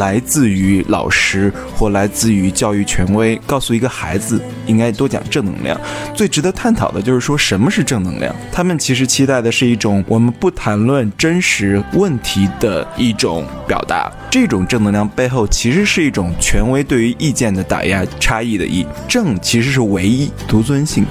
来自于老师或来自于教育权威，告诉一个孩子应该多讲正能量。最值得探讨的就是说什么是正能量？他们其实期待的是一种我们不谈论真实问题的一种表达。这种正能量背后其实是一种权威对于意见的打压、差异的意。正其实是唯一、独尊性。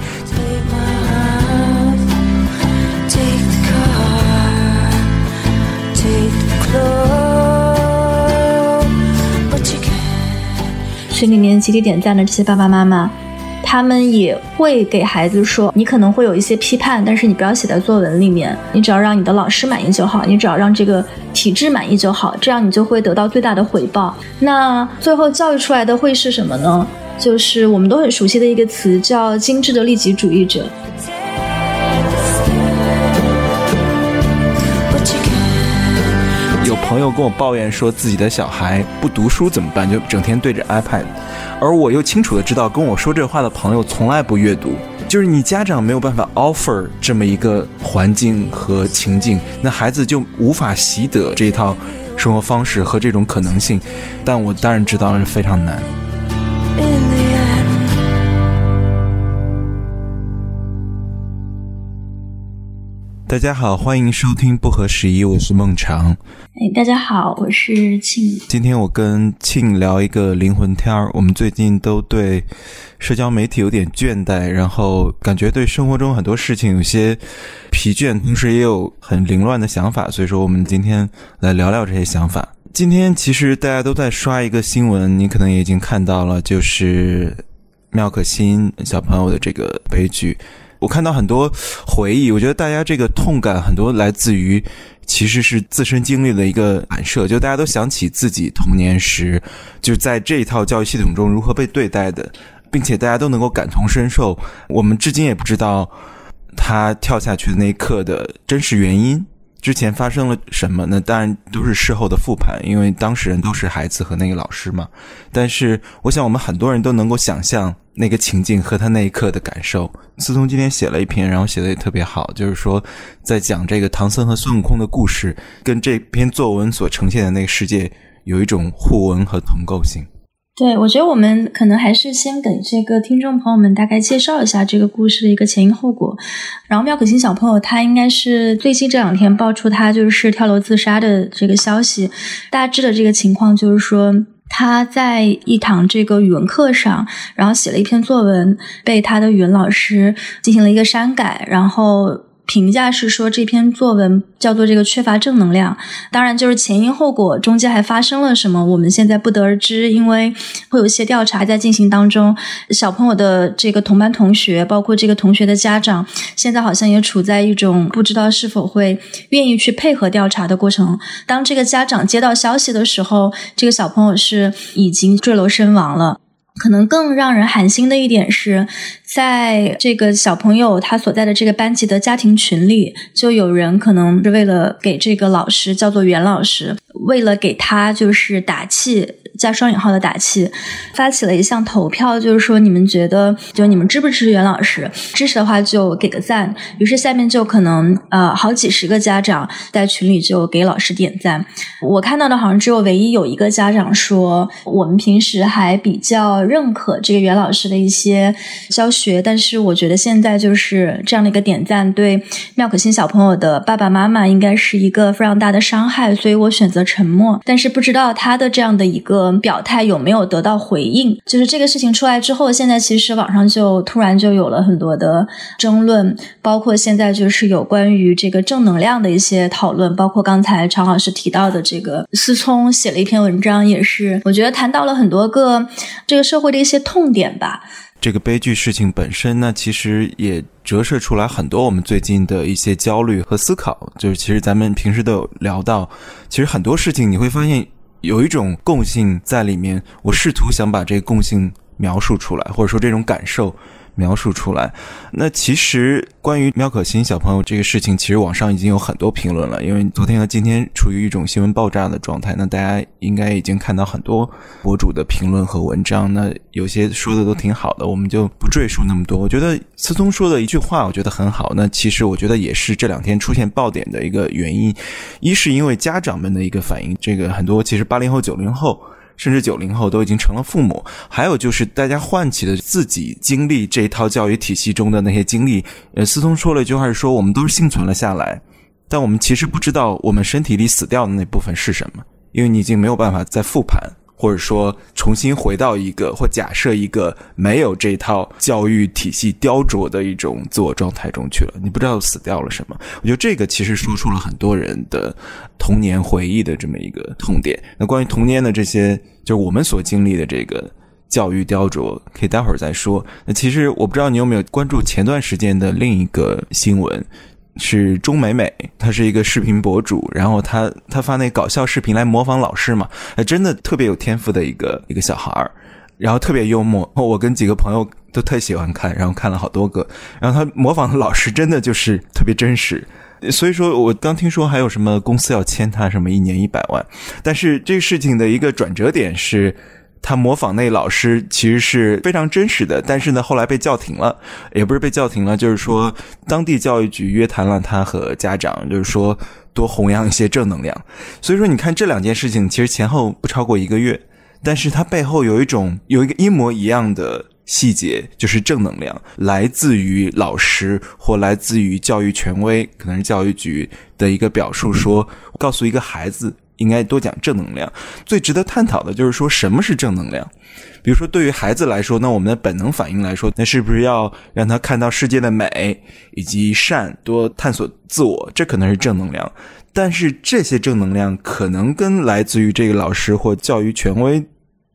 群里面集体点赞的这些爸爸妈妈，他们也会给孩子说，你可能会有一些批判，但是你不要写在作文里面，你只要让你的老师满意就好，你只要让这个体制满意就好，这样你就会得到最大的回报。那最后教育出来的会是什么呢？就是我们都很熟悉的一个词，叫精致的利己主义者。朋友跟我抱怨说自己的小孩不读书怎么办，就整天对着 iPad，而我又清楚的知道跟我说这话的朋友从来不阅读，就是你家长没有办法 offer 这么一个环境和情境，那孩子就无法习得这一套生活方式和这种可能性，但我当然知道是非常难。大家好，欢迎收听不合时宜，我是孟尝。哎，大家好，我是庆。今天我跟庆聊一个灵魂天儿。我们最近都对社交媒体有点倦怠，然后感觉对生活中很多事情有些疲倦，同时也有很凌乱的想法。所以说，我们今天来聊聊这些想法。今天其实大家都在刷一个新闻，你可能也已经看到了，就是妙可欣小朋友的这个悲剧。我看到很多回忆，我觉得大家这个痛感很多来自于其实是自身经历的一个反射，就大家都想起自己童年时就在这一套教育系统中如何被对待的，并且大家都能够感同身受。我们至今也不知道他跳下去的那一刻的真实原因。之前发生了什么？那当然都是事后的复盘，因为当事人都是孩子和那个老师嘛。但是我想，我们很多人都能够想象那个情境和他那一刻的感受。思聪今天写了一篇，然后写的也特别好，就是说在讲这个唐僧和孙悟空的故事，跟这篇作文所呈现的那个世界有一种互文和同构性。对，我觉得我们可能还是先给这个听众朋友们大概介绍一下这个故事的一个前因后果。然后妙可欣小朋友他应该是最近这两天爆出他就是跳楼自杀的这个消息，大致的这个情况就是说。他在一堂这个语文课上，然后写了一篇作文，被他的语文老师进行了一个删改，然后评价是说这篇作文叫做这个缺乏正能量。当然，就是前因后果中间还发生了什么，我们现在不得而知，因为会有一些调查在进行当中。小朋友的这个同班同学，包括这个同学的家长，现在好像也处在一种不知道是否会愿意去配合调查的过程。当这个家长接到消息的时候，这个小朋友是已经坠楼身亡了。可能更让人寒心的一点是，在这个小朋友他所在的这个班级的家庭群里，就有人可能是为了给这个老师叫做袁老师，为了给他就是打气。加双引号的打气，发起了一项投票，就是说你们觉得，就你们支不支持袁老师？支持的话就给个赞。于是下面就可能呃好几十个家长在群里就给老师点赞。我看到的好像只有唯一有一个家长说，我们平时还比较认可这个袁老师的一些教学，学但是我觉得现在就是这样的一个点赞，对妙可欣小朋友的爸爸妈妈应该是一个非常大的伤害，所以我选择沉默。但是不知道他的这样的一个表态有没有得到回应？就是这个事情出来之后，现在其实网上就突然就有了很多的争论，包括现在就是有关于这个正能量的一些讨论，包括刚才常老师提到的这个思聪写了一篇文章，也是我觉得谈到了很多个这个社会的一些痛点吧。这个悲剧事情本身呢，其实也折射出来很多我们最近的一些焦虑和思考。就是其实咱们平时都有聊到，其实很多事情你会发现，有一种共性在里面，我试图想把这个共性描述出来，或者说这种感受。描述出来。那其实关于苗可欣小朋友这个事情，其实网上已经有很多评论了。因为昨天和今天处于一种新闻爆炸的状态，那大家应该已经看到很多博主的评论和文章。那有些说的都挺好的，我们就不赘述那么多。我觉得思聪说的一句话，我觉得很好。那其实我觉得也是这两天出现爆点的一个原因。一是因为家长们的一个反应，这个很多其实八零后、九零后。甚至九零后都已经成了父母，还有就是大家唤起的自己经历这一套教育体系中的那些经历。呃，思聪说了一句话，是说我们都是幸存了下来，但我们其实不知道我们身体里死掉的那部分是什么，因为你已经没有办法再复盘。或者说重新回到一个或假设一个没有这套教育体系雕琢的一种自我状态中去了，你不知道死掉了什么。我觉得这个其实说出了很多人的童年回忆的这么一个痛点。那关于童年的这些，就是我们所经历的这个教育雕琢，可以待会儿再说。那其实我不知道你有没有关注前段时间的另一个新闻。是钟美美，她是一个视频博主，然后她她发那搞笑视频来模仿老师嘛，哎，真的特别有天赋的一个一个小孩儿，然后特别幽默，我跟几个朋友都特喜欢看，然后看了好多个，然后他模仿的老师真的就是特别真实，所以说我刚听说还有什么公司要签他什么一年一百万，但是这个事情的一个转折点是。他模仿那老师其实是非常真实的，但是呢，后来被叫停了，也不是被叫停了，就是说当地教育局约谈了他和家长，就是说多弘扬一些正能量。所以说，你看这两件事情其实前后不超过一个月，但是它背后有一种有一个一模一样的细节，就是正能量来自于老师或来自于教育权威，可能是教育局的一个表述，说告诉一个孩子。应该多讲正能量。最值得探讨的就是说什么是正能量。比如说，对于孩子来说，那我们的本能反应来说，那是不是要让他看到世界的美以及善，多探索自我？这可能是正能量。但是这些正能量可能跟来自于这个老师或教育权威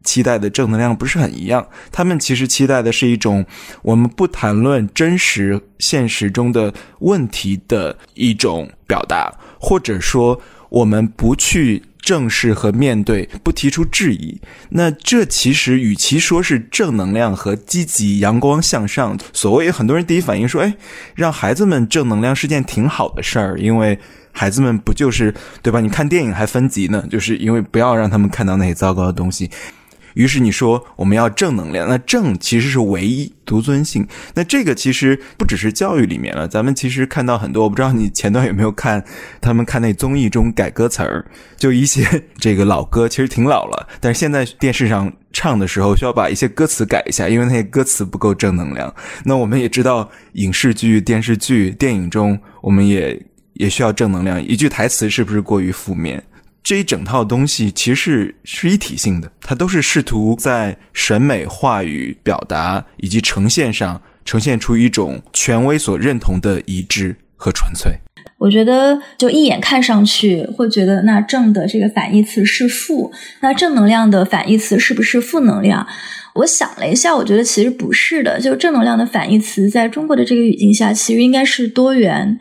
期待的正能量不是很一样。他们其实期待的是一种我们不谈论真实现实中的问题的一种表达，或者说。我们不去正视和面对，不提出质疑，那这其实与其说是正能量和积极、阳光向上，所谓很多人第一反应说：“哎，让孩子们正能量是件挺好的事儿，因为孩子们不就是对吧？你看电影还分级呢，就是因为不要让他们看到那些糟糕的东西。”于是你说我们要正能量，那正其实是唯一独尊性。那这个其实不只是教育里面了，咱们其实看到很多，我不知道你前段有没有看他们看那综艺中改歌词儿，就一些这个老歌，其实挺老了，但是现在电视上唱的时候需要把一些歌词改一下，因为那些歌词不够正能量。那我们也知道影视剧、电视剧、电影中，我们也也需要正能量，一句台词是不是过于负面？这一整套东西其实是是一体性的，它都是试图在审美、话语、表达以及呈现上呈现出一种权威所认同的一致和纯粹。我觉得，就一眼看上去会觉得，那正的这个反义词是负，那正能量的反义词是不是负能量？我想了一下，我觉得其实不是的。就正能量的反义词，在中国的这个语境下，其实应该是多元。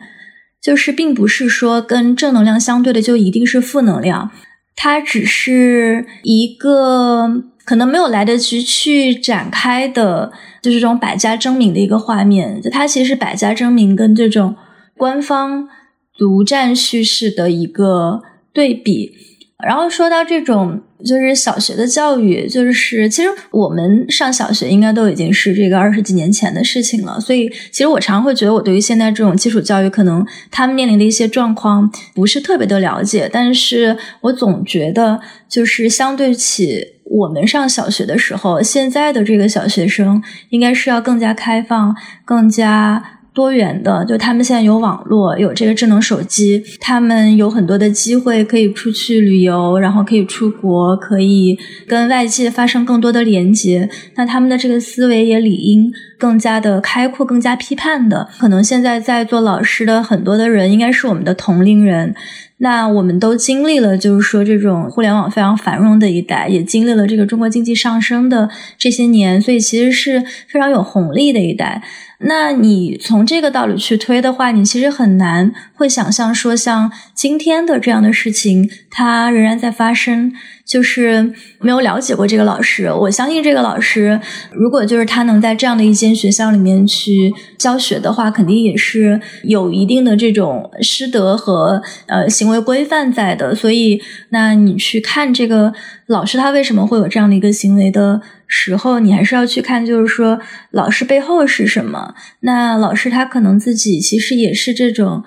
就是并不是说跟正能量相对的就一定是负能量，它只是一个可能没有来得及去展开的，就是这种百家争鸣的一个画面。就它其实是百家争鸣跟这种官方独占叙事的一个对比。然后说到这种。就是小学的教育，就是其实我们上小学应该都已经是这个二十几年前的事情了。所以，其实我常会觉得，我对于现在这种基础教育，可能他们面临的一些状况不是特别的了解。但是我总觉得，就是相对起我们上小学的时候，现在的这个小学生应该是要更加开放，更加。多元的，就他们现在有网络，有这个智能手机，他们有很多的机会可以出去旅游，然后可以出国，可以跟外界发生更多的连接。那他们的这个思维也理应更加的开阔，更加批判的。可能现在在做老师的很多的人，应该是我们的同龄人。那我们都经历了，就是说这种互联网非常繁荣的一代，也经历了这个中国经济上升的这些年，所以其实是非常有红利的一代。那你从这个道理去推的话，你其实很难会想象说，像今天的这样的事情，它仍然在发生。就是没有了解过这个老师，我相信这个老师，如果就是他能在这样的一间学校里面去教学的话，肯定也是有一定的这种师德和呃行为规范在的。所以，那你去看这个老师他为什么会有这样的一个行为的时候，你还是要去看，就是说老师背后是什么。那老师他可能自己其实也是这种。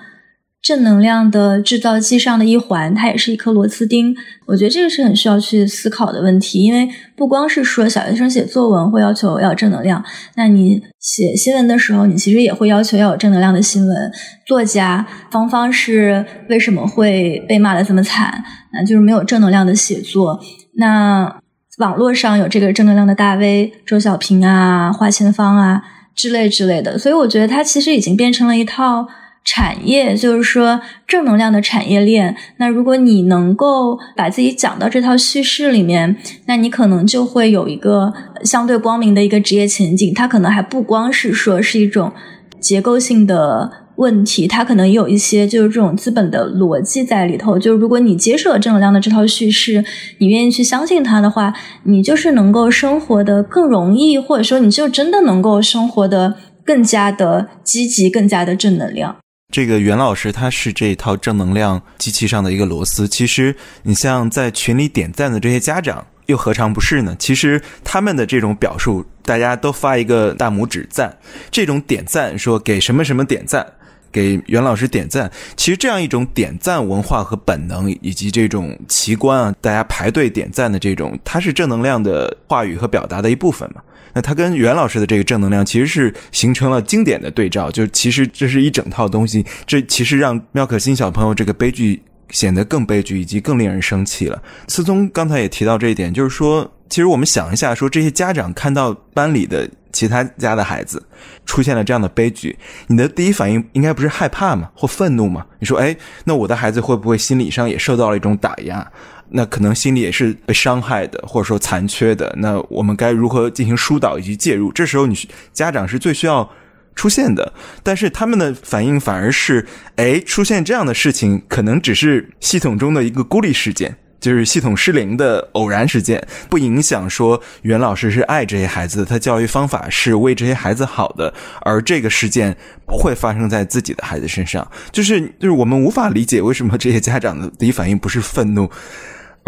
正能量的制造机上的一环，它也是一颗螺丝钉。我觉得这个是很需要去思考的问题，因为不光是说小学生写作文会要求要正能量，那你写新闻的时候，你其实也会要求要有正能量的新闻。作家方方是为什么会被骂的这么惨？那就是没有正能量的写作。那网络上有这个正能量的大 V 周小平啊、华千芳啊之类之类的，所以我觉得它其实已经变成了一套。产业就是说正能量的产业链。那如果你能够把自己讲到这套叙事里面，那你可能就会有一个相对光明的一个职业前景。它可能还不光是说是一种结构性的问题，它可能有一些就是这种资本的逻辑在里头。就如果你接受了正能量的这套叙事，你愿意去相信它的话，你就是能够生活的更容易，或者说你就真的能够生活的更加的积极，更加的正能量。这个袁老师他是这一套正能量机器上的一个螺丝。其实你像在群里点赞的这些家长，又何尝不是呢？其实他们的这种表述，大家都发一个大拇指赞，这种点赞说给什么什么点赞，给袁老师点赞。其实这样一种点赞文化和本能，以及这种奇观啊，大家排队点赞的这种，它是正能量的话语和表达的一部分嘛。那他跟袁老师的这个正能量其实是形成了经典的对照，就其实这是一整套东西，这其实让妙可欣小朋友这个悲剧显得更悲剧，以及更令人生气了。思聪刚才也提到这一点，就是说，其实我们想一下，说这些家长看到班里的其他家的孩子出现了这样的悲剧，你的第一反应应该不是害怕吗？或愤怒吗？你说，哎，那我的孩子会不会心理上也受到了一种打压？那可能心里也是被伤害的，或者说残缺的。那我们该如何进行疏导以及介入？这时候你家长是最需要出现的。但是他们的反应反而是：哎，出现这样的事情，可能只是系统中的一个孤立事件，就是系统失灵的偶然事件，不影响说袁老师是爱这些孩子的，他教育方法是为这些孩子好的，而这个事件不会发生在自己的孩子身上。就是就是我们无法理解为什么这些家长的第一反应不是愤怒。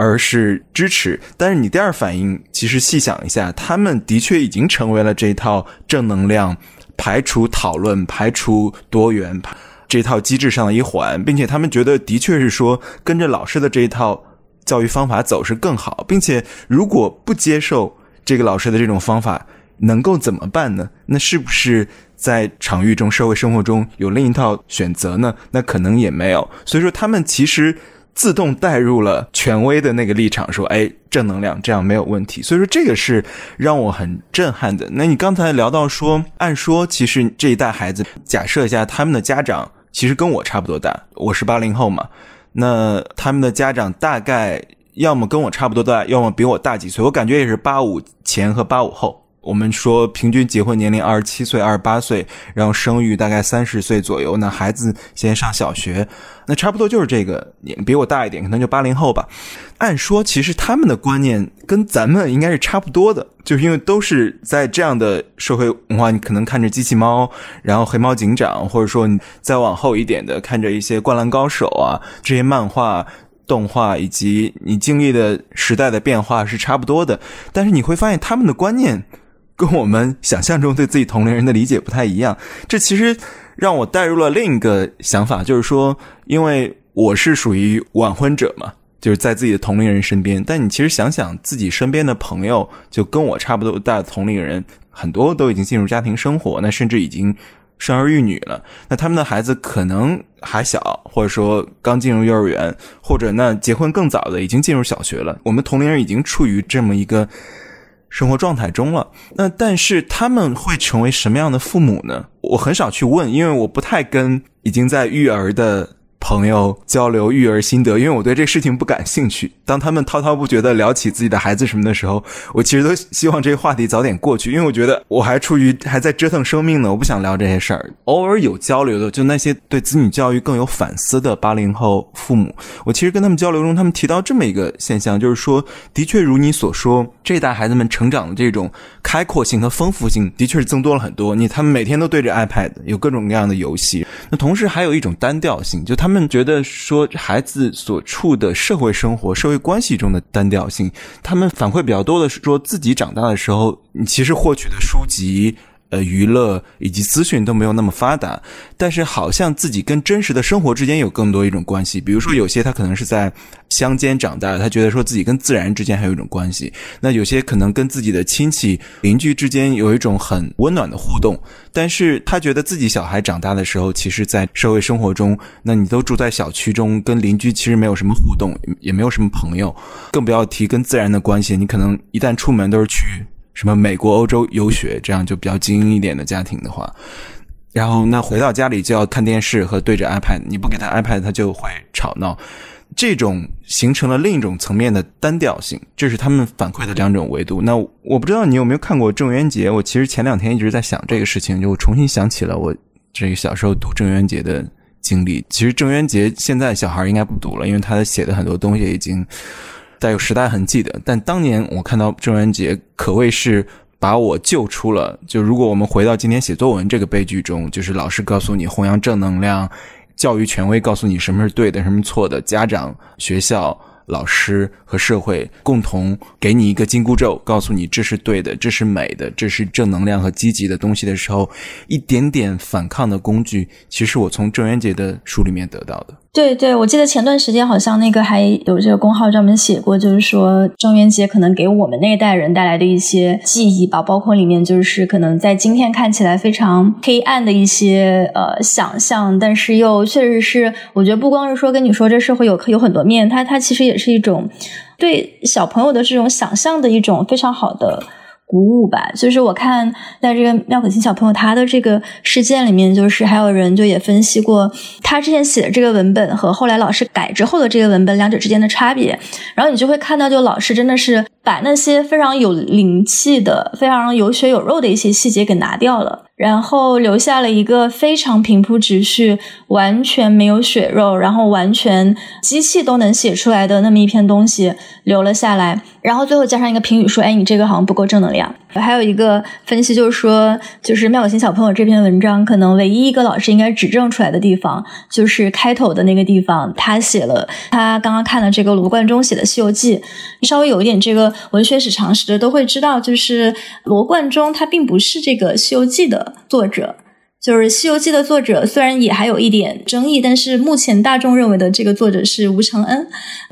而是支持，但是你第二反应，其实细想一下，他们的确已经成为了这一套正能量排除讨论、排除多元这套机制上的一环，并且他们觉得的确是说跟着老师的这一套教育方法走是更好，并且如果不接受这个老师的这种方法，能够怎么办呢？那是不是在场域中、社会生活中有另一套选择呢？那可能也没有。所以说，他们其实。自动带入了权威的那个立场，说：“哎，正能量这样没有问题。”所以说这个是让我很震撼的。那你刚才聊到说，按说其实这一代孩子，假设一下他们的家长其实跟我差不多大，我是八零后嘛，那他们的家长大概要么跟我差不多大，要么比我大几岁。我感觉也是八五前和八五后。我们说平均结婚年龄二十七岁、二十八岁，然后生育大概三十岁左右。那孩子现在上小学，那差不多就是这个年，比我大一点，可能就八零后吧。按说其实他们的观念跟咱们应该是差不多的，就是因为都是在这样的社会文化，你可能看着机器猫，然后黑猫警长，或者说你再往后一点的看着一些灌篮高手啊这些漫画、动画，以及你经历的时代的变化是差不多的。但是你会发现他们的观念。跟我们想象中对自己同龄人的理解不太一样，这其实让我带入了另一个想法，就是说，因为我是属于晚婚者嘛，就是在自己的同龄人身边。但你其实想想，自己身边的朋友，就跟我差不多大的同龄人，很多都已经进入家庭生活，那甚至已经生儿育女了。那他们的孩子可能还小，或者说刚进入幼儿园，或者那结婚更早的已经进入小学了。我们同龄人已经处于这么一个。生活状态中了，那但是他们会成为什么样的父母呢？我很少去问，因为我不太跟已经在育儿的朋友交流育儿心得，因为我对这事情不感兴趣。当他们滔滔不绝的聊起自己的孩子什么的时候，我其实都希望这个话题早点过去，因为我觉得我还处于还在折腾生命呢，我不想聊这些事儿。偶尔有交流的，就那些对子女教育更有反思的八零后父母，我其实跟他们交流中，他们提到这么一个现象，就是说，的确如你所说，这代孩子们成长的这种开阔性和丰富性，的确是增多了很多。你他们每天都对着 iPad，有各种各样的游戏。那同时还有一种单调性，就他们他们觉得说孩子所处的社会生活、社会关系中的单调性，他们反馈比较多的是说自己长大的时候，你其实获取的书籍。呃，娱乐以及资讯都没有那么发达，但是好像自己跟真实的生活之间有更多一种关系。比如说，有些他可能是在乡间长大，他觉得说自己跟自然之间还有一种关系；那有些可能跟自己的亲戚、邻居之间有一种很温暖的互动，但是他觉得自己小孩长大的时候，其实，在社会生活中，那你都住在小区中，跟邻居其实没有什么互动，也没有什么朋友，更不要提跟自然的关系。你可能一旦出门都是去。什么美国、欧洲游学，这样就比较精英一点的家庭的话，然后那回到家里就要看电视和对着 iPad，你不给他 iPad，他就会吵闹。这种形成了另一种层面的单调性，这是他们反馈的两种维度。那我不知道你有没有看过郑渊洁？我其实前两天一直在想这个事情，就我重新想起了我这个小时候读郑渊洁的经历。其实郑渊洁现在小孩应该不读了，因为他写的很多东西已经。带有时代痕迹的，但当年我看到郑渊洁可谓是把我救出了。就如果我们回到今天写作文这个悲剧中，就是老师告诉你弘扬正能量，教育权威告诉你什么是对的，什么错的，家长、学校。老师和社会共同给你一个紧箍咒，告诉你这是对的，这是美的，这是正能量和积极的东西的时候，一点点反抗的工具，其实我从郑渊洁的书里面得到的。对对，我记得前段时间好像那个还有这个公号专门写过，就是说郑渊洁可能给我们那一代人带来的一些记忆吧，包括里面就是可能在今天看起来非常黑暗的一些呃想象，但是又确实是，我觉得不光是说跟你说这社会有有很多面，它它其实也是一种对小朋友的这种想象的一种非常好的。鼓舞吧，就是我看在这个妙可欣小朋友他的这个事件里面，就是还有人就也分析过他之前写的这个文本和后来老师改之后的这个文本两者之间的差别，然后你就会看到，就老师真的是把那些非常有灵气的、非常有血有肉的一些细节给拿掉了。然后留下了一个非常平铺直叙、完全没有血肉，然后完全机器都能写出来的那么一篇东西留了下来。然后最后加上一个评语说：“哎，你这个好像不够正能量。”还有一个分析就是说，就是妙有心小朋友这篇文章可能唯一一个老师应该指正出来的地方，就是开头的那个地方，他写了他刚刚看了这个罗贯中写的《西游记》，稍微有一点这个文学史常识的都会知道，就是罗贯中他并不是这个《西游记》的。作者就是《西游记》的作者，虽然也还有一点争议，但是目前大众认为的这个作者是吴承恩。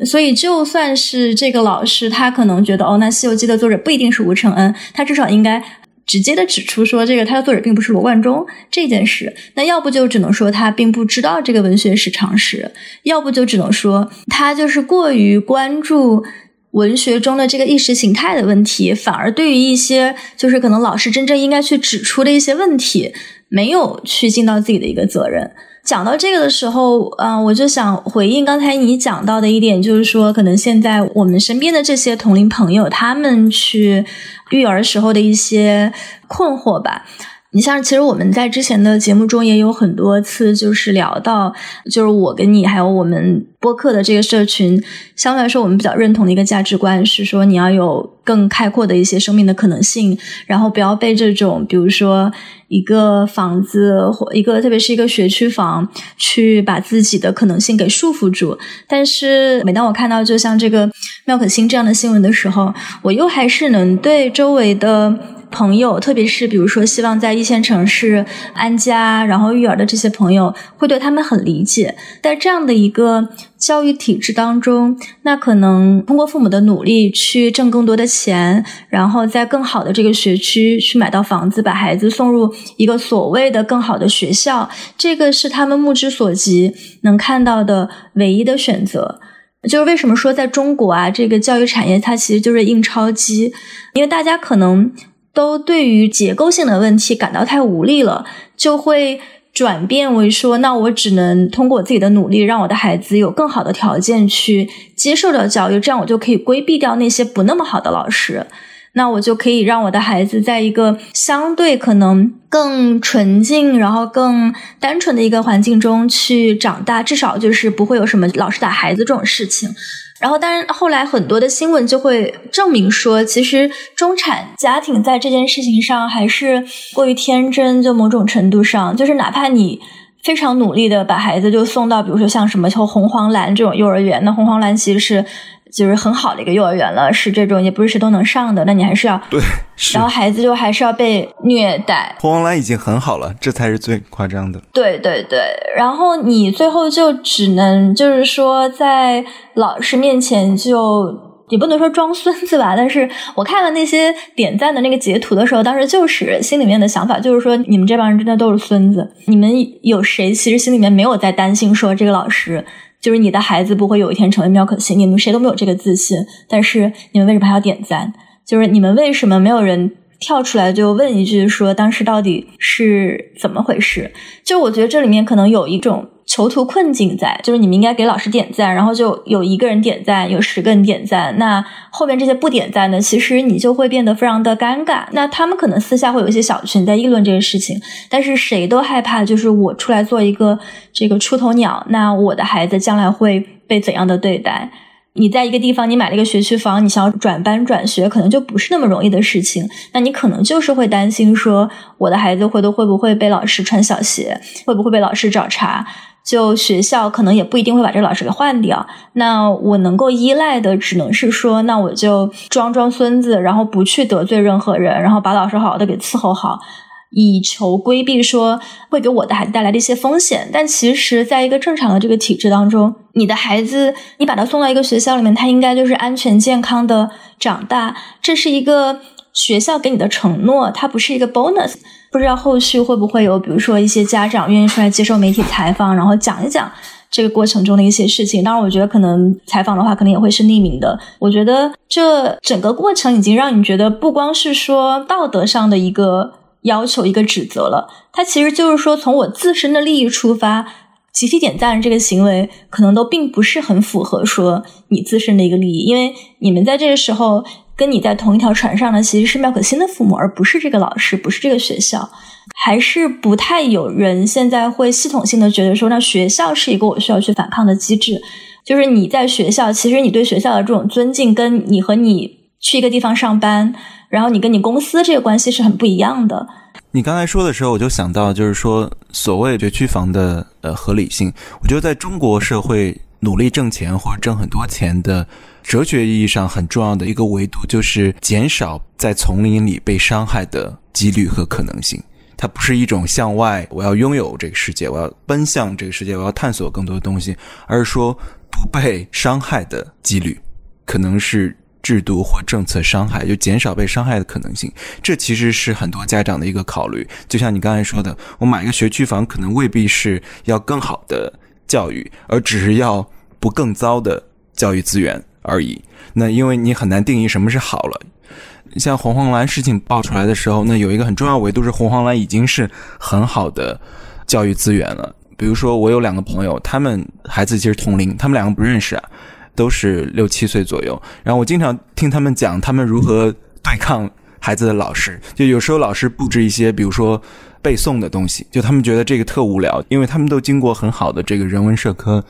所以，就算是这个老师，他可能觉得哦，那《西游记》的作者不一定是吴承恩，他至少应该直接的指出说，这个他的作者并不是罗贯中这件事。那要不就只能说他并不知道这个文学史常识，要不就只能说他就是过于关注。文学中的这个意识形态的问题，反而对于一些就是可能老师真正应该去指出的一些问题，没有去尽到自己的一个责任。讲到这个的时候，嗯，我就想回应刚才你讲到的一点，就是说，可能现在我们身边的这些同龄朋友，他们去育儿时候的一些困惑吧。你像，其实我们在之前的节目中也有很多次，就是聊到，就是我跟你还有我们播客的这个社群，相对来说，我们比较认同的一个价值观是说，你要有更开阔的一些生命的可能性，然后不要被这种，比如说一个房子或一个，特别是一个学区房，去把自己的可能性给束缚住。但是，每当我看到就像这个妙可欣这样的新闻的时候，我又还是能对周围的。朋友，特别是比如说希望在一线城市安家，然后育儿的这些朋友，会对他们很理解。在这样的一个教育体制当中，那可能通过父母的努力去挣更多的钱，然后在更好的这个学区去买到房子，把孩子送入一个所谓的更好的学校，这个是他们目之所及能看到的唯一的选择。就是为什么说在中国啊，这个教育产业它其实就是印钞机，因为大家可能。都对于结构性的问题感到太无力了，就会转变为说，那我只能通过我自己的努力，让我的孩子有更好的条件去接受到教育，这样我就可以规避掉那些不那么好的老师。那我就可以让我的孩子在一个相对可能更纯净，然后更单纯的一个环境中去长大，至少就是不会有什么老师打孩子这种事情。然后，当然后来很多的新闻就会证明说，其实中产家庭在这件事情上还是过于天真，就某种程度上，就是哪怕你。非常努力的把孩子就送到，比如说像什么红黄蓝这种幼儿园，那红黄蓝其实是就是很好的一个幼儿园了，是这种也不是谁都能上的，那你还是要对，是然后孩子就还是要被虐待，红黄蓝已经很好了，这才是最夸张的。对对对，然后你最后就只能就是说在老师面前就。也不能说装孙子吧，但是我看了那些点赞的那个截图的时候，当时就是心里面的想法，就是说你们这帮人真的都是孙子。你们有谁其实心里面没有在担心说这个老师就是你的孩子不会有一天成为妙可心？你们谁都没有这个自信，但是你们为什么还要点赞？就是你们为什么没有人跳出来就问一句说当时到底是怎么回事？就我觉得这里面可能有一种。囚徒困境在，就是你们应该给老师点赞，然后就有一个人点赞，有十个人点赞，那后面这些不点赞的，其实你就会变得非常的尴尬。那他们可能私下会有一些小群在议论这个事情，但是谁都害怕，就是我出来做一个这个出头鸟，那我的孩子将来会被怎样的对待？你在一个地方，你买了一个学区房，你想要转班转学，可能就不是那么容易的事情。那你可能就是会担心说，我的孩子回头会不会被老师穿小鞋，会不会被老师找茬？就学校可能也不一定会把这个老师给换掉，那我能够依赖的只能是说，那我就装装孙子，然后不去得罪任何人，然后把老师好好的给伺候好，以求规避说会给我的孩子带来的一些风险。但其实，在一个正常的这个体制当中，你的孩子，你把他送到一个学校里面，他应该就是安全健康的长大，这是一个学校给你的承诺，它不是一个 bonus。不知道后续会不会有，比如说一些家长愿意出来接受媒体采访，然后讲一讲这个过程中的一些事情。当然，我觉得可能采访的话，可能也会是匿名的。我觉得这整个过程已经让你觉得，不光是说道德上的一个要求、一个指责了，它其实就是说，从我自身的利益出发，集体点赞这个行为，可能都并不是很符合说你自身的一个利益，因为你们在这个时候。跟你在同一条船上的其实是妙可欣的父母，而不是这个老师，不是这个学校，还是不太有人现在会系统性的觉得说，那学校是一个我需要去反抗的机制。就是你在学校，其实你对学校的这种尊敬，跟你和你去一个地方上班，然后你跟你公司这个关系是很不一样的。你刚才说的时候，我就想到，就是说所谓学区房的呃合理性，我觉得在中国社会努力挣钱或者挣很多钱的。哲学意义上很重要的一个维度，就是减少在丛林里被伤害的几率和可能性。它不是一种向外，我要拥有这个世界，我要奔向这个世界，我要探索更多的东西，而是说不被伤害的几率，可能是制度或政策伤害，就减少被伤害的可能性。这其实是很多家长的一个考虑。就像你刚才说的，我买一个学区房，可能未必是要更好的教育，而只是要不更糟的教育资源。而已。那因为你很难定义什么是好了。像红黄蓝事情爆出来的时候，那有一个很重要维度是红黄蓝已经是很好的教育资源了。比如说，我有两个朋友，他们孩子其实同龄，他们两个不认识啊，都是六七岁左右。然后我经常听他们讲他们如何对抗孩子的老师。就有时候老师布置一些，比如说背诵的东西，就他们觉得这个特无聊，因为他们都经过很好的这个人文社科。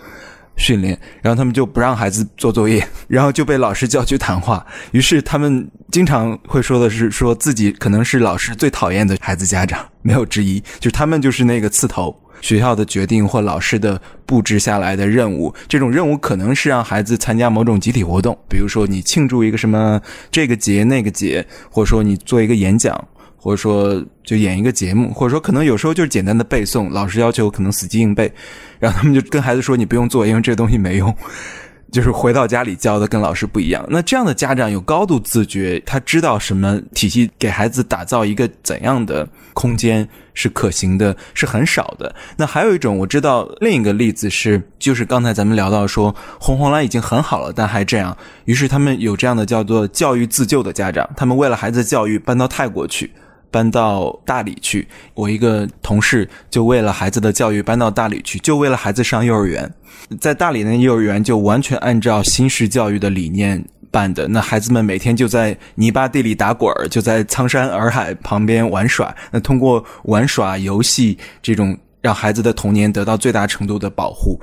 训练，然后他们就不让孩子做作业，然后就被老师叫去谈话。于是他们经常会说的是，说自己可能是老师最讨厌的孩子家长，没有之一。就是他们就是那个刺头，学校的决定或老师的布置下来的任务，这种任务可能是让孩子参加某种集体活动，比如说你庆祝一个什么这个节那个节，或者说你做一个演讲。或者说就演一个节目，或者说可能有时候就是简单的背诵，老师要求可能死记硬背，然后他们就跟孩子说你不用做，因为这东西没用，就是回到家里教的跟老师不一样。那这样的家长有高度自觉，他知道什么体系给孩子打造一个怎样的空间是可行的，是很少的。那还有一种我知道另一个例子是，就是刚才咱们聊到说红红蓝已经很好了，但还这样，于是他们有这样的叫做教育自救的家长，他们为了孩子教育搬到泰国去。搬到大理去。我一个同事就为了孩子的教育搬到大理去，就为了孩子上幼儿园。在大理那幼儿园就完全按照新式教育的理念办的，那孩子们每天就在泥巴地里打滚儿，就在苍山洱海旁边玩耍。那通过玩耍、游戏这种，让孩子的童年得到最大程度的保护。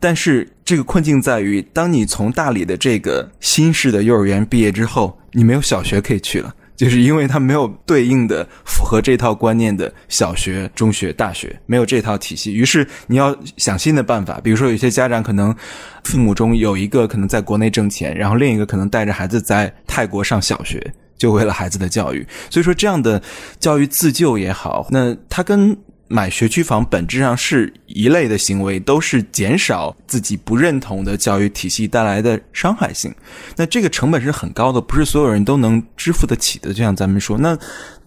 但是这个困境在于，当你从大理的这个新式的幼儿园毕业之后，你没有小学可以去了，就是因为他没有对应的符合这套观念的小学、中学、大学，没有这套体系。于是你要想新的办法，比如说有些家长可能父母中有一个可能在国内挣钱，然后另一个可能带着孩子在泰国上小学，就为了孩子的教育。所以说这样的教育自救也好，那他跟买学区房本质上是一类的行为，都是减少自己不认同的教育体系带来的伤害性。那这个成本是很高的，不是所有人都能支付得起的。就像咱们说，那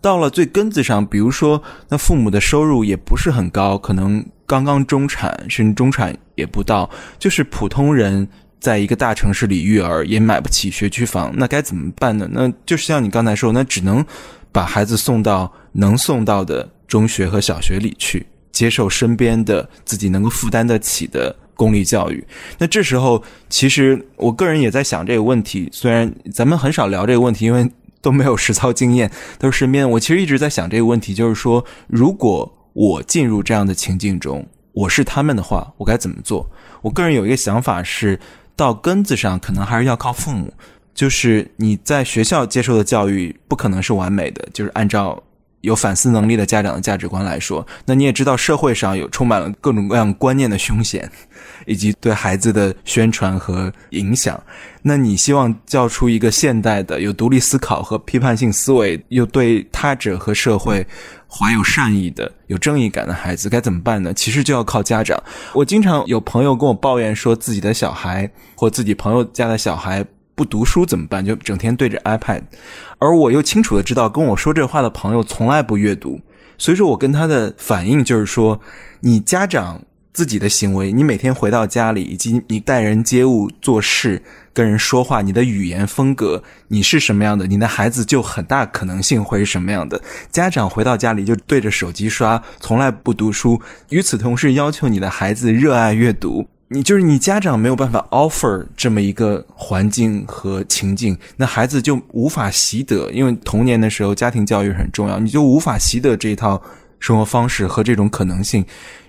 到了最根子上，比如说，那父母的收入也不是很高，可能刚刚中产，甚至中产也不到，就是普通人。在一个大城市里育儿也买不起学区房，那该怎么办呢？那就是像你刚才说，那只能把孩子送到能送到的中学和小学里去，接受身边的自己能够负担得起的公立教育。那这时候，其实我个人也在想这个问题。虽然咱们很少聊这个问题，因为都没有实操经验，都是身边。我其实一直在想这个问题，就是说，如果我进入这样的情境中，我是他们的话，我该怎么做？我个人有一个想法是。到根子上，可能还是要靠父母。就是你在学校接受的教育不可能是完美的，就是按照有反思能力的家长的价值观来说，那你也知道社会上有充满了各种各样观念的凶险，以及对孩子的宣传和影响。那你希望教出一个现代的、有独立思考和批判性思维，又对他者和社会怀有善意的、有正义感的孩子，该怎么办呢？其实就要靠家长。我经常有朋友跟我抱怨说，自己的小孩或自己朋友家的小孩。不读书怎么办？就整天对着 iPad，而我又清楚的知道，跟我说这话的朋友从来不阅读，所以说我跟他的反应就是说，你家长自己的行为，你每天回到家里，以及你待人接物、做事、跟人说话，你的语言风格，你是什么样的，你的孩子就很大可能性会是什么样的。家长回到家里就对着手机刷，从来不读书，与此同时要求你的孩子热爱阅读。你就是你家长没有办法 offer 这么一个环境和情境，那孩子就无法习得，因为童年的时候家庭教育很重要，你就无法习得这一套生活方式和这种可能性。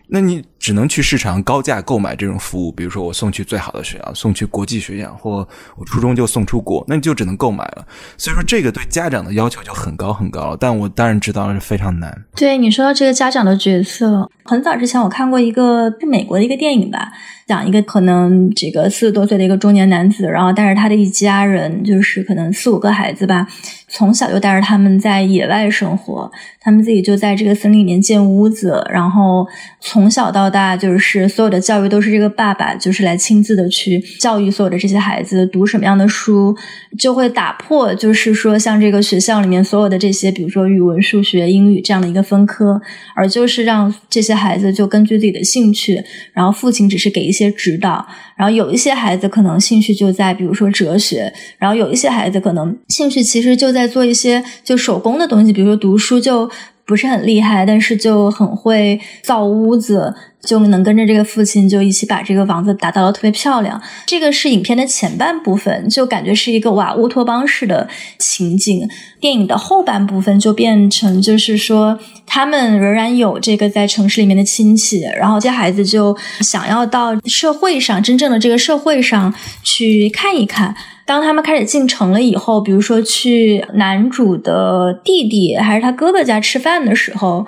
那你只能去市场高价购买这种服务，比如说我送去最好的学校，送去国际学校，或我初中就送出国，那你就只能购买了。所以说，这个对家长的要求就很高很高了。但我当然知道是非常难。对你说到这个家长的角色，很早之前我看过一个是美国的一个电影吧，讲一个可能这个四十多岁的一个中年男子，然后带着他的一家人，就是可能四五个孩子吧，从小就带着他们在野外生活，他们自己就在这个森林里面建屋子，然后从小到大就是所有的教育都是这个爸爸就是来亲自的去教育所有的这些孩子，读什么样的书，就会打破就是说像这个学校里面所有的这些，比如说语文、数学、英语这样的一个分科，而就是让这些孩子就根据自己的兴趣，然后父亲只是给一些指导，然后有一些孩子可能兴趣就在比如说哲学，然后有一些孩子可能兴趣其实就在做一些就手工的东西，比如说读书就不是很厉害，但是就很会造屋子，就能跟着这个父亲就一起把这个房子打造的特别漂亮。这个是影片的前半部分，就感觉是一个哇乌托邦式的情景。电影的后半部分就变成就是说，他们仍然有这个在城市里面的亲戚，然后这孩子就想要到社会上真正的这个社会上去看一看。当他们开始进城了以后，比如说去男主的弟弟还是他哥哥家吃饭的时候，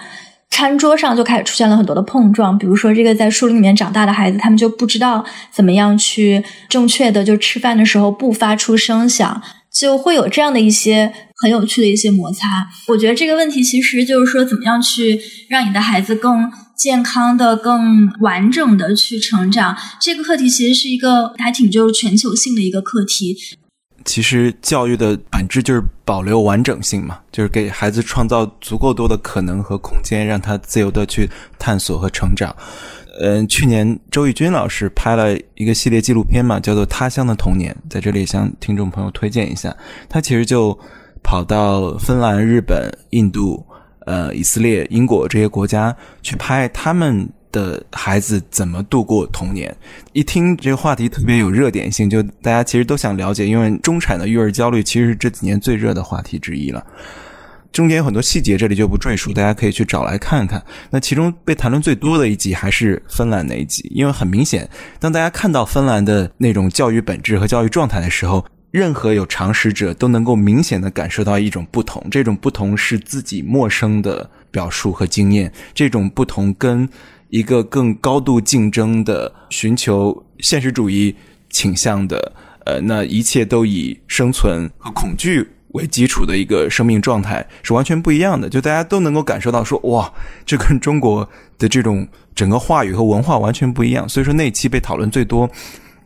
餐桌上就开始出现了很多的碰撞。比如说，这个在树林里面长大的孩子，他们就不知道怎么样去正确的就吃饭的时候不发出声响，就会有这样的一些很有趣的一些摩擦。我觉得这个问题其实就是说，怎么样去让你的孩子更健康的、更完整的去成长。这个课题其实是一个还挺就是全球性的一个课题。其实教育的本质就是保留完整性嘛，就是给孩子创造足够多的可能和空间，让他自由的去探索和成长。嗯，去年周轶君老师拍了一个系列纪录片嘛，叫做《他乡的童年》，在这里向听众朋友推荐一下。他其实就跑到芬兰、日本、印度、呃以色列、英国这些国家去拍他们的孩子怎么度过童年。一听这个话题特别有热点性，就大家其实都想了解，因为中产的育儿焦虑其实是这几年最热的话题之一了。中间有很多细节，这里就不赘述，大家可以去找来看看。那其中被谈论最多的一集还是芬兰那一集，因为很明显，当大家看到芬兰的那种教育本质和教育状态的时候，任何有常识者都能够明显的感受到一种不同。这种不同是自己陌生的表述和经验，这种不同跟一个更高度竞争的、寻求现实主义倾向的，呃，那一切都以生存和恐惧。为基础的一个生命状态是完全不一样的，就大家都能够感受到说，哇，这跟中国的这种整个话语和文化完全不一样。所以说那期被讨论最多，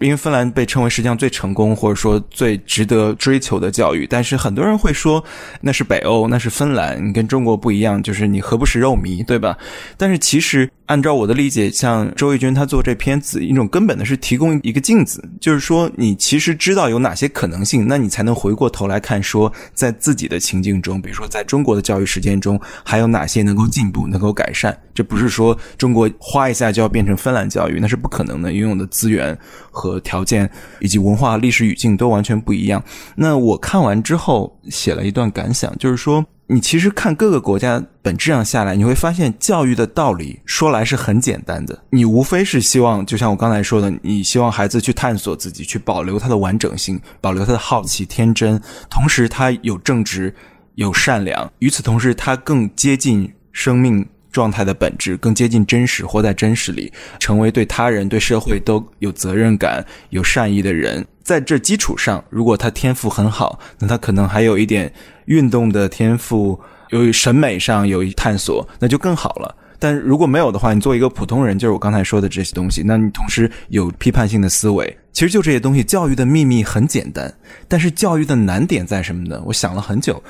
因为芬兰被称为世界上最成功或者说最值得追求的教育，但是很多人会说那是北欧，那是芬兰，你跟中国不一样，就是你何不食肉糜，对吧？但是其实。按照我的理解，像周轶君他做这片子，一种根本的是提供一个镜子，就是说你其实知道有哪些可能性，那你才能回过头来看，说在自己的情境中，比如说在中国的教育实践中，还有哪些能够进步、能够改善。这不是说中国哗一下就要变成芬兰教育，那是不可能的，拥有的资源和和条件以及文化、历史语境都完全不一样。那我看完之后写了一段感想，就是说。你其实看各个国家本质上下来，你会发现教育的道理说来是很简单的。你无非是希望，就像我刚才说的，你希望孩子去探索自己，去保留他的完整性，保留他的好奇、天真，同时他有正直、有善良。与此同时，他更接近生命状态的本质，更接近真实，活在真实里，成为对他人、对社会都有责任感、有善意的人。在这基础上，如果他天赋很好，那他可能还有一点。运动的天赋，由于审美上有一探索，那就更好了。但如果没有的话，你作为一个普通人，就是我刚才说的这些东西，那你同时有批判性的思维，其实就这些东西。教育的秘密很简单，但是教育的难点在什么呢？我想了很久，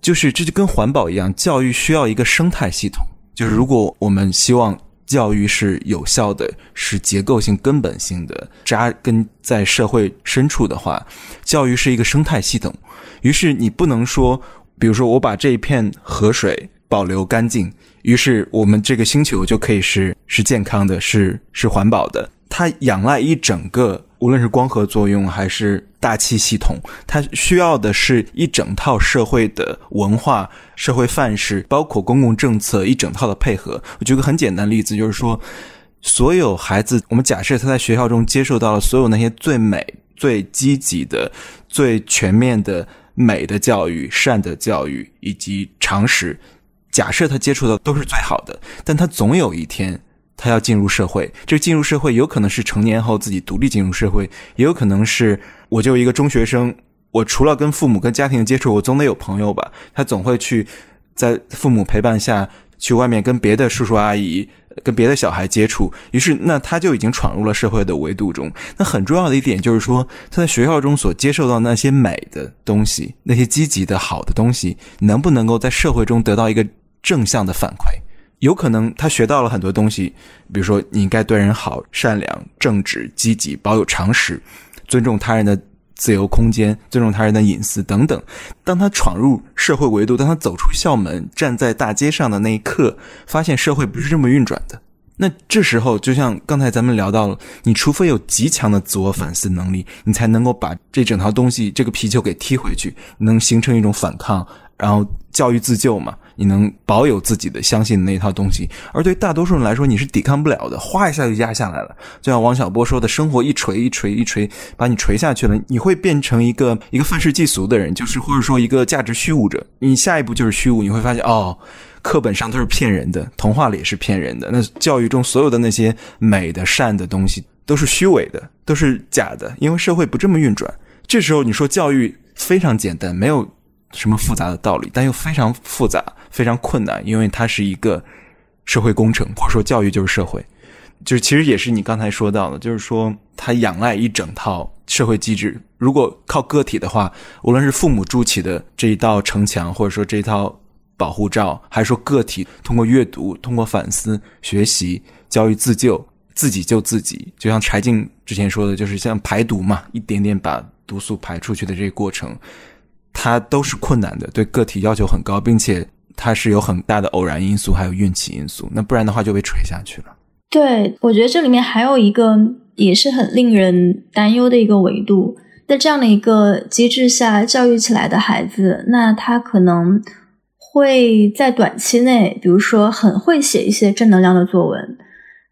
就是这就跟环保一样，教育需要一个生态系统。就是如果我们希望教育是有效的、是结构性、根本性的扎根在社会深处的话，教育是一个生态系统。于是你不能说，比如说我把这一片河水保留干净，于是我们这个星球就可以是是健康的，是是环保的。它仰赖一整个，无论是光合作用还是大气系统，它需要的是一整套社会的文化、社会范式，包括公共政策一整套的配合。我举个很简单的例子，就是说，所有孩子，我们假设他在学校中接受到了所有那些最美、最积极的、最全面的。美的教育、善的教育以及常识，假设他接触的都是最好的，但他总有一天他要进入社会。这进入社会有可能是成年后自己独立进入社会，也有可能是我就一个中学生，我除了跟父母、跟家庭接触，我总得有朋友吧？他总会去在父母陪伴下去外面跟别的叔叔阿姨。跟别的小孩接触，于是那他就已经闯入了社会的维度中。那很重要的一点就是说，他在学校中所接受到那些美的东西，那些积极的好的东西，能不能够在社会中得到一个正向的反馈？有可能他学到了很多东西，比如说你应该对人好、善良、正直、积极、保有常识、尊重他人的。自由空间，尊重他人的隐私等等。当他闯入社会维度，当他走出校门，站在大街上的那一刻，发现社会不是这么运转的。那这时候，就像刚才咱们聊到了，你除非有极强的自我反思能力，你才能够把这整套东西、这个皮球给踢回去，能形成一种反抗，然后教育自救嘛。你能保有自己的相信的那一套东西，而对大多数人来说，你是抵抗不了的，哗一下就压下来了。就像王小波说的，生活一锤一锤一锤把你锤下去了，你会变成一个一个愤世嫉俗的人，就是或者说一个价值虚无者。你下一步就是虚无，你会发现哦，课本上都是骗人的，童话里也是骗人的，那教育中所有的那些美的善的东西都是虚伪的，都是假的，因为社会不这么运转。这时候你说教育非常简单，没有什么复杂的道理，但又非常复杂。非常困难，因为它是一个社会工程，或者说教育就是社会，就是其实也是你刚才说到的，就是说它仰赖一整套社会机制。如果靠个体的话，无论是父母筑起的这一道城墙，或者说这一套保护罩，还是说个体通过阅读、通过反思、学习、教育自救，自己救自己，就像柴静之前说的，就是像排毒嘛，一点点把毒素排出去的这个过程。它都是困难的，对个体要求很高，并且它是有很大的偶然因素，还有运气因素。那不然的话就被锤下去了。对，我觉得这里面还有一个也是很令人担忧的一个维度，在这样的一个机制下教育起来的孩子，那他可能会在短期内，比如说很会写一些正能量的作文，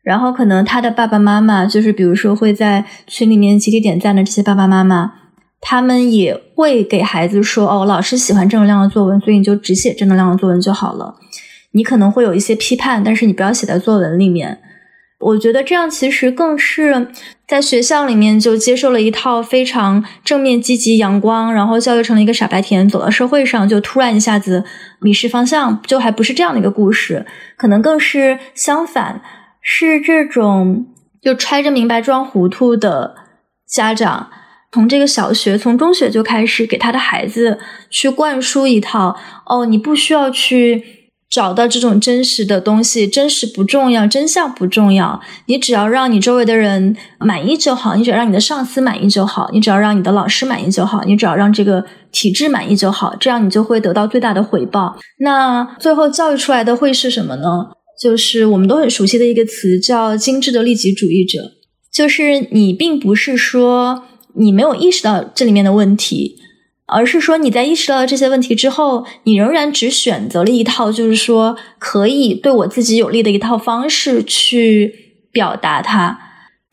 然后可能他的爸爸妈妈就是比如说会在群里面集体点赞的这些爸爸妈妈，他们也会给孩子说：“哦，老师喜欢正能量的作文，所以你就只写正能量的作文就好了。”你可能会有一些批判，但是你不要写在作文里面。我觉得这样其实更是在学校里面就接受了一套非常正面、积极、阳光，然后教育成了一个傻白甜，走到社会上就突然一下子迷失方向，就还不是这样的一个故事，可能更是相反，是这种就揣着明白装糊涂的家长，从这个小学、从中学就开始给他的孩子去灌输一套哦，你不需要去。找到这种真实的东西，真实不重要，真相不重要。你只要让你周围的人满意就好，你只要让你的上司满意就好，你只要让你的老师满意就好，你只要让这个体制满意就好，这样你就会得到最大的回报。那最后教育出来的会是什么呢？就是我们都很熟悉的一个词，叫精致的利己主义者。就是你并不是说你没有意识到这里面的问题。而是说你在意识到了这些问题之后，你仍然只选择了一套，就是说可以对我自己有利的一套方式去表达它。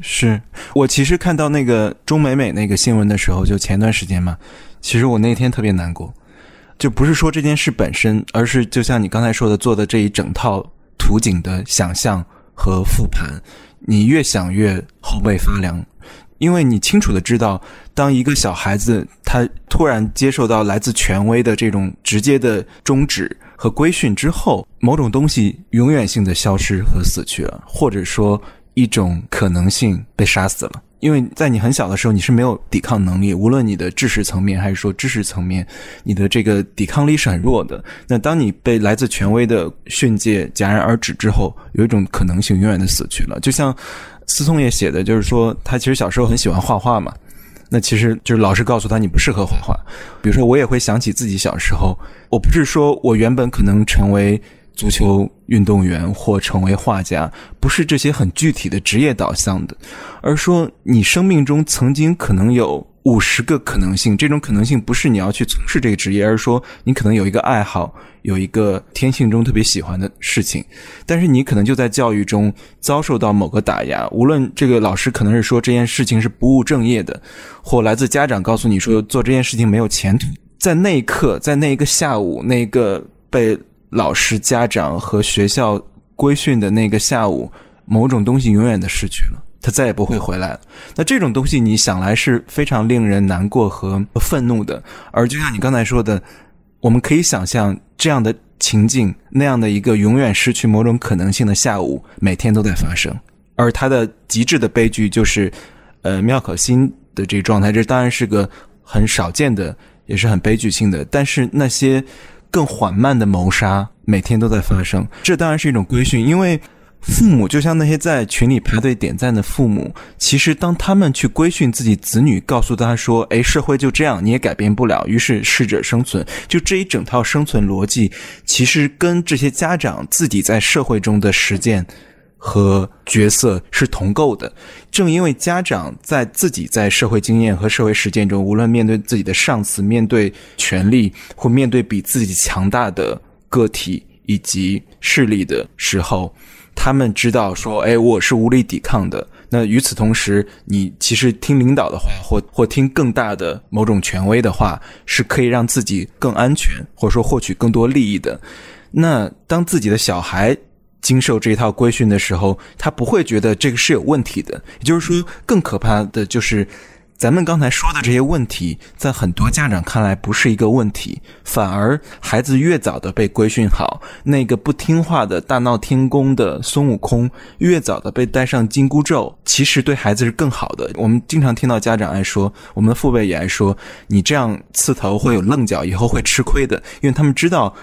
是我其实看到那个钟美美那个新闻的时候，就前段时间嘛，其实我那天特别难过，就不是说这件事本身，而是就像你刚才说的，做的这一整套图景的想象和复盘，你越想越后背发凉。因为你清楚的知道，当一个小孩子他突然接受到来自权威的这种直接的终止和规训之后，某种东西永远性的消失和死去了，或者说一种可能性被杀死了。因为在你很小的时候，你是没有抵抗能力，无论你的知识层面还是说知识层面，你的这个抵抗力是很弱的。那当你被来自权威的训诫戛然而止之后，有一种可能性永远的死去了，就像。思聪也写的就是说，他其实小时候很喜欢画画嘛。那其实就是老师告诉他你不适合画画。比如说，我也会想起自己小时候，我不是说我原本可能成为足球运动员或成为画家，不是这些很具体的职业导向的，而说你生命中曾经可能有。五十个可能性，这种可能性不是你要去从事这个职业，而是说你可能有一个爱好，有一个天性中特别喜欢的事情，但是你可能就在教育中遭受到某个打压，无论这个老师可能是说这件事情是不务正业的，或来自家长告诉你说做这件事情没有前途，在那一刻，在那一个下午，那个被老师、家长和学校规训的那个下午，某种东西永远的失去了。他再也不会回来了。那这种东西，你想来是非常令人难过和愤怒的。而就像你刚才说的，我们可以想象这样的情境，那样的一个永远失去某种可能性的下午，每天都在发生。而它的极致的悲剧就是，呃，妙可欣的这个状态。这当然是个很少见的，也是很悲剧性的。但是那些更缓慢的谋杀，每天都在发生。这当然是一种规训，因为。父母就像那些在群里排队点赞的父母，其实当他们去规训自己子女，告诉他说：“哎，社会就这样，你也改变不了。”于是适者生存，就这一整套生存逻辑，其实跟这些家长自己在社会中的实践和角色是同构的。正因为家长在自己在社会经验和社会实践中，无论面对自己的上司、面对权力或面对比自己强大的个体以及势力的时候。他们知道说，哎，我是无力抵抗的。那与此同时，你其实听领导的话，或或听更大的某种权威的话，是可以让自己更安全，或者说获取更多利益的。那当自己的小孩经受这套规训的时候，他不会觉得这个是有问题的。也就是说，更可怕的就是。咱们刚才说的这些问题，在很多家长看来不是一个问题，反而孩子越早的被规训好，那个不听话的大闹天宫的孙悟空越早的被戴上紧箍咒，其实对孩子是更好的。我们经常听到家长爱说，我们的父辈也爱说，你这样刺头会有棱角，以后会吃亏的，因为他们知道，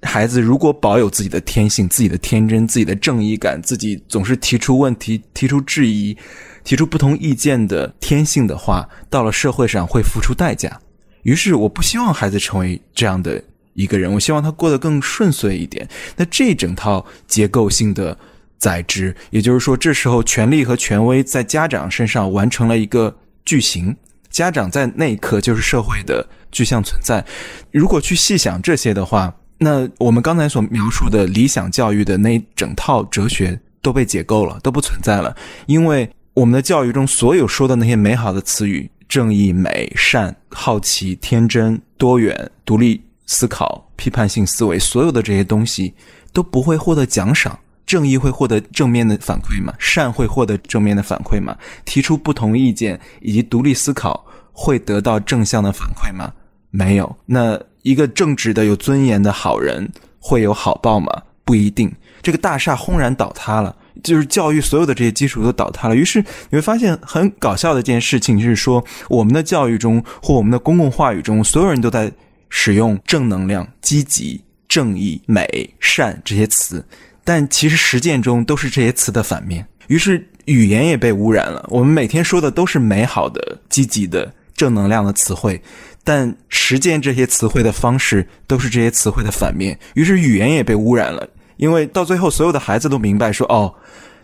孩子如果保有自己的天性、自己的天真、自己的正义感，自己总是提出问题、提出质疑。提出不同意见的天性的话，到了社会上会付出代价。于是我不希望孩子成为这样的一个人，我希望他过得更顺遂一点。那这整套结构性的宰制，也就是说，这时候权力和权威在家长身上完成了一个巨型，家长在那一刻就是社会的具象存在。如果去细想这些的话，那我们刚才所描述的理想教育的那一整套哲学都被解构了，都不存在了，因为我们的教育中所有说的那些美好的词语。正义、美、善、好奇、天真、多元、独立思考、批判性思维，所有的这些东西都不会获得奖赏。正义会获得正面的反馈吗？善会获得正面的反馈吗？提出不同意见以及独立思考会得到正向的反馈吗？没有。那一个正直的、有尊严的好人会有好报吗？不一定。这个大厦轰然倒塌了。就是教育所有的这些基础都倒塌了，于是你会发现很搞笑的一件事情，就是说我们的教育中或我们的公共话语中，所有人都在使用正能量、积极、正义、美、善这些词，但其实实践中都是这些词的反面。于是语言也被污染了，我们每天说的都是美好的、积极的、正能量的词汇，但实践这些词汇的方式都是这些词汇的反面。于是语言也被污染了。因为到最后，所有的孩子都明白说：“哦，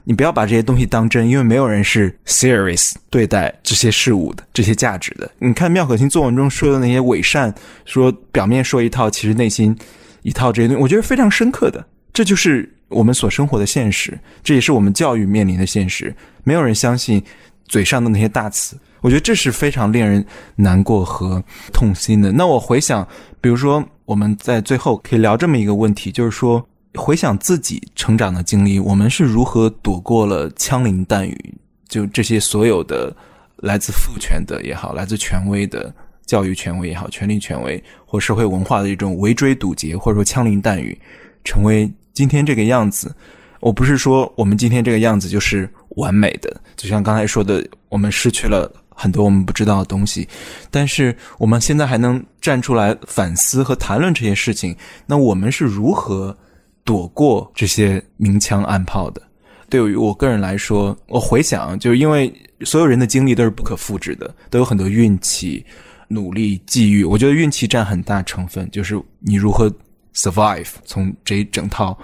你不要把这些东西当真，因为没有人是 serious 对待这些事物的、这些价值的。”你看妙可欣作文中说的那些伪善，说表面说一套，其实内心一套，这些东西，我觉得非常深刻的。这就是我们所生活的现实，这也是我们教育面临的现实。没有人相信嘴上的那些大词，我觉得这是非常令人难过和痛心的。那我回想，比如说我们在最后可以聊这么一个问题，就是说。回想自己成长的经历，我们是如何躲过了枪林弹雨？就这些所有的来自父权的也好，来自权威的教育权威也好，权力权威或社会文化的一种围追堵截，或者说枪林弹雨，成为今天这个样子。我不是说我们今天这个样子就是完美的，就像刚才说的，我们失去了很多我们不知道的东西，但是我们现在还能站出来反思和谈论这些事情。那我们是如何？躲过这些明枪暗炮的，对于我个人来说，我回想，就是因为所有人的经历都是不可复制的，都有很多运气、努力、际遇。我觉得运气占很大成分，就是你如何 survive，从这一整套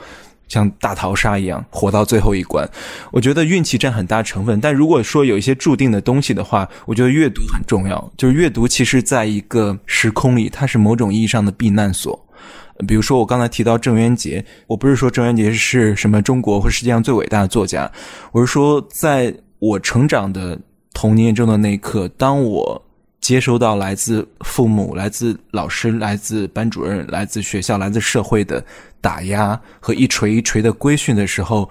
像大逃杀一样活到最后一关。我觉得运气占很大成分，但如果说有一些注定的东西的话，我觉得阅读很重要。就是阅读，其实在一个时空里，它是某种意义上的避难所。比如说，我刚才提到郑渊洁，我不是说郑渊洁是什么中国或世界上最伟大的作家，我是说，在我成长的童年中的那一刻，当我接收到来自父母、来自老师、来自班主任、来自学校、来自社会的打压和一锤一锤的规训的时候，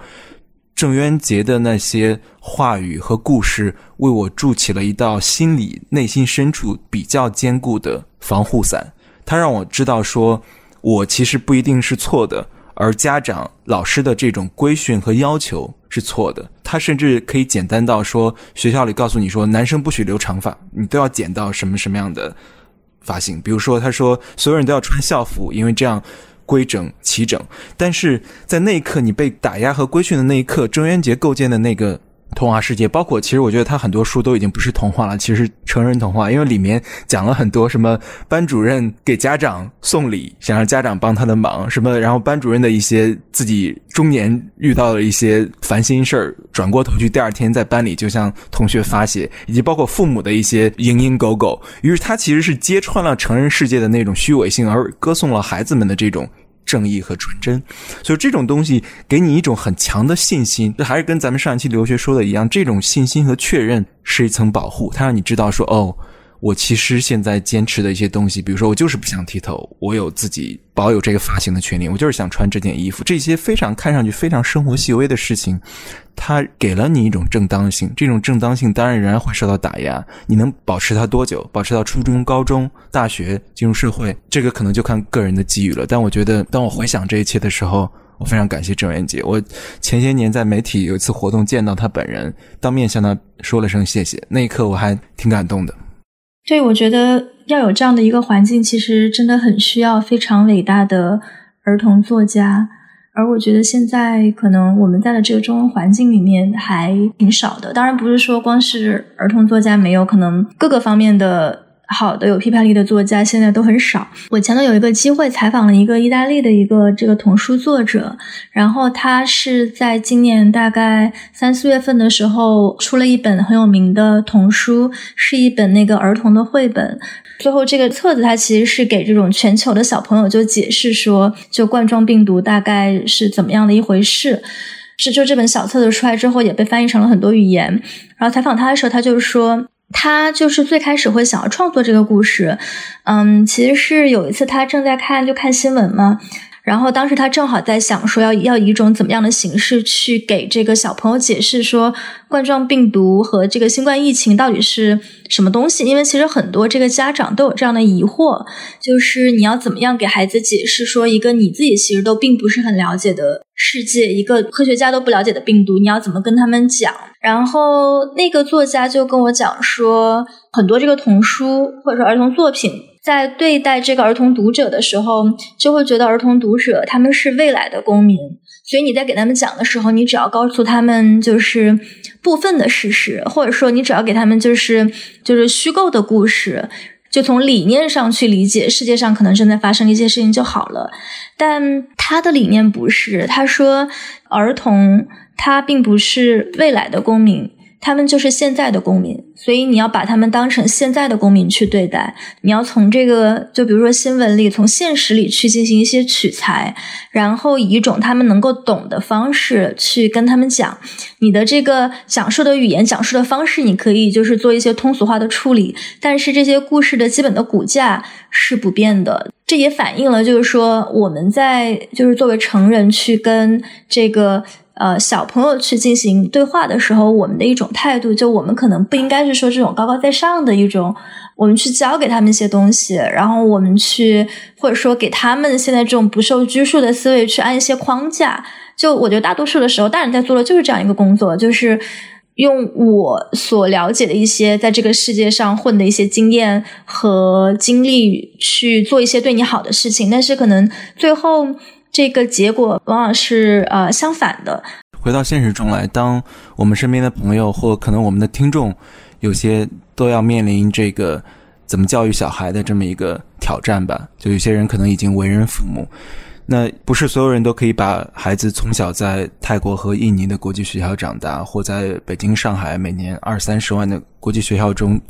郑渊洁的那些话语和故事，为我筑起了一道心里内心深处比较坚固的防护伞。它让我知道说。我其实不一定是错的，而家长、老师的这种规训和要求是错的。他甚至可以简单到说，学校里告诉你说，男生不许留长发，你都要剪到什么什么样的发型。比如说，他说所有人都要穿校服，因为这样规整齐整。但是在那一刻，你被打压和规训的那一刻，郑渊洁构建的那个。童话世界，包括其实我觉得他很多书都已经不是童话了，其实成人童话，因为里面讲了很多什么班主任给家长送礼，想让家长帮他的忙，什么然后班主任的一些自己中年遇到了一些烦心事儿，转过头去第二天在班里就向同学发泄，以及包括父母的一些蝇营狗苟，于是他其实是揭穿了成人世界的那种虚伪性，而歌颂了孩子们的这种。正义和纯真，所以这种东西给你一种很强的信心。这还是跟咱们上一期留学说的一样，这种信心和确认是一层保护，它让你知道说，哦。我其实现在坚持的一些东西，比如说我就是不想剃头，我有自己保有这个发型的权利，我就是想穿这件衣服，这些非常看上去非常生活细微的事情，它给了你一种正当性。这种正当性当然仍然会受到打压，你能保持它多久？保持到初中、高中、大学进入社会，这个可能就看个人的机遇了。但我觉得，当我回想这一切的时候，我非常感谢郑渊洁。我前些年在媒体有一次活动见到他本人，当面向他说了声谢谢，那一刻我还挺感动的。对，我觉得要有这样的一个环境，其实真的很需要非常伟大的儿童作家。而我觉得现在可能我们在的这个中文环境里面还挺少的。当然不是说光是儿童作家没有，可能各个方面的好的有批判力的作家现在都很少。我前头有一个机会采访了一个意大利的一个这个童书作者，然后他是在今年大概三四月份的时候出了一本很有名的童书，是一本那个儿童的绘本。最后这个册子它其实是给这种全球的小朋友就解释说，就冠状病毒大概是怎么样的一回事。是就这本小册子出来之后，也被翻译成了很多语言。然后采访他的时候，他就说。他就是最开始会想要创作这个故事，嗯，其实是有一次他正在看就看新闻嘛，然后当时他正好在想说要要以一种怎么样的形式去给这个小朋友解释说冠状病毒和这个新冠疫情到底是什么东西，因为其实很多这个家长都有这样的疑惑，就是你要怎么样给孩子解释说一个你自己其实都并不是很了解的世界，一个科学家都不了解的病毒，你要怎么跟他们讲？然后那个作家就跟我讲说，很多这个童书或者说儿童作品，在对待这个儿童读者的时候，就会觉得儿童读者他们是未来的公民，所以你在给他们讲的时候，你只要告诉他们就是部分的事实，或者说你只要给他们就是就是虚构的故事，就从理念上去理解世界上可能正在发生一些事情就好了。但他的理念不是，他说儿童。他并不是未来的公民，他们就是现在的公民，所以你要把他们当成现在的公民去对待。你要从这个，就比如说新闻里，从现实里去进行一些取材，然后以一种他们能够懂的方式去跟他们讲。你的这个讲述的语言、讲述的方式，你可以就是做一些通俗化的处理，但是这些故事的基本的骨架是不变的。这也反映了，就是说我们在就是作为成人去跟这个。呃，小朋友去进行对话的时候，我们的一种态度，就我们可能不应该是说这种高高在上的一种，我们去教给他们一些东西，然后我们去或者说给他们现在这种不受拘束的思维去按一些框架。就我觉得大多数的时候，大人在做的就是这样一个工作，就是用我所了解的一些在这个世界上混的一些经验和经历去做一些对你好的事情，但是可能最后。这个结果往往是呃相反的。回到现实中来，当我们身边的朋友或可能我们的听众，有些都要面临这个怎么教育小孩的这么一个挑战吧。就有些人可能已经为人父母，那不是所有人都可以把孩子从小在泰国和印尼的国际学校长大，或在北京、上海每年二三十万的国际学校中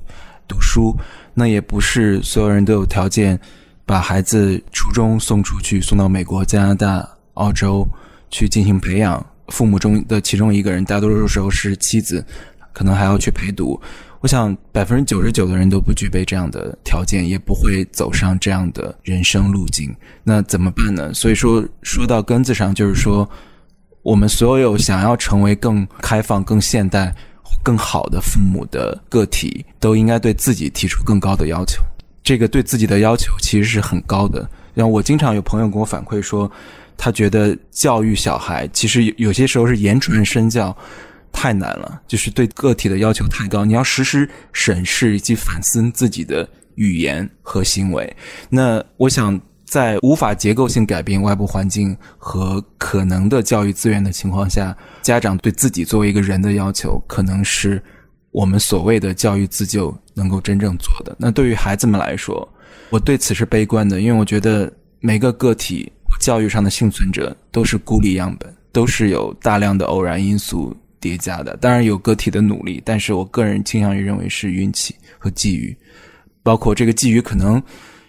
读书。那也不是所有人都有条件。把孩子初中送出去，送到美国、加拿大、澳洲去进行培养。父母中的其中一个人，大多数时候是妻子，可能还要去陪读。我想，百分之九十九的人都不具备这样的条件，也不会走上这样的人生路径。那怎么办呢？所以说，说到根子上，就是说，我们所有想要成为更开放、更现代、更好的父母的个体，都应该对自己提出更高的要求。这个对自己的要求其实是很高的。像我经常有朋友跟我反馈说，他觉得教育小孩其实有些时候是言传身教太难了，就是对个体的要求太高。你要时时审视以及反思自己的语言和行为。那我想，在无法结构性改变外部环境和可能的教育资源的情况下，家长对自己作为一个人的要求，可能是。我们所谓的教育自救能够真正做的，那对于孩子们来说，我对此是悲观的，因为我觉得每个个体教育上的幸存者都是孤立样本，都是有大量的偶然因素叠加的。当然有个体的努力，但是我个人倾向于认为是运气和际遇。包括这个际遇，可能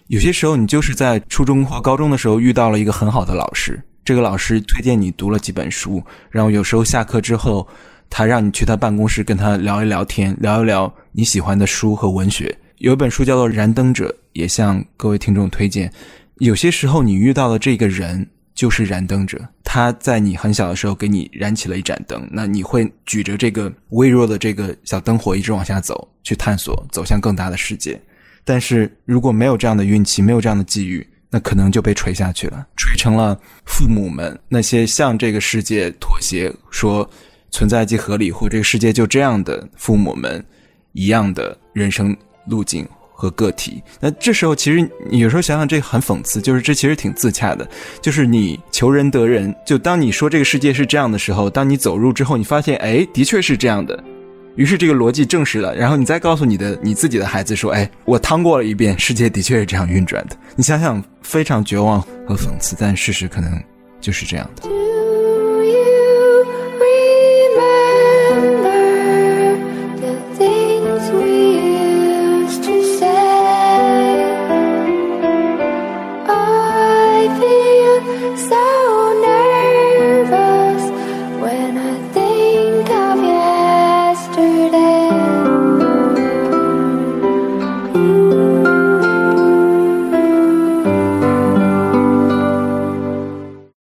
有些时候你就是在初中或高中的时候遇到了一个很好的老师，这个老师推荐你读了几本书，然后有时候下课之后。他让你去他办公室跟他聊一聊天，聊一聊你喜欢的书和文学。有一本书叫做《燃灯者》，也向各位听众推荐。有些时候你遇到的这个人就是燃灯者，他在你很小的时候给你燃起了一盏灯，那你会举着这个微弱的这个小灯火一直往下走，去探索，走向更大的世界。但是如果没有这样的运气，没有这样的际遇，那可能就被锤下去了，锤成了父母们那些向这个世界妥协说。存在即合理，或这个世界就这样的父母们一样的人生路径和个体。那这时候，其实有时候想想，这很讽刺，就是这其实挺自洽的。就是你求人得人，就当你说这个世界是这样的时候，当你走入之后，你发现，哎，的确是这样的。于是这个逻辑证实了，然后你再告诉你的你自己的孩子说：“哎，我趟过了一遍，世界的确是这样运转的。”你想想，非常绝望和讽刺，但事实可能就是这样的。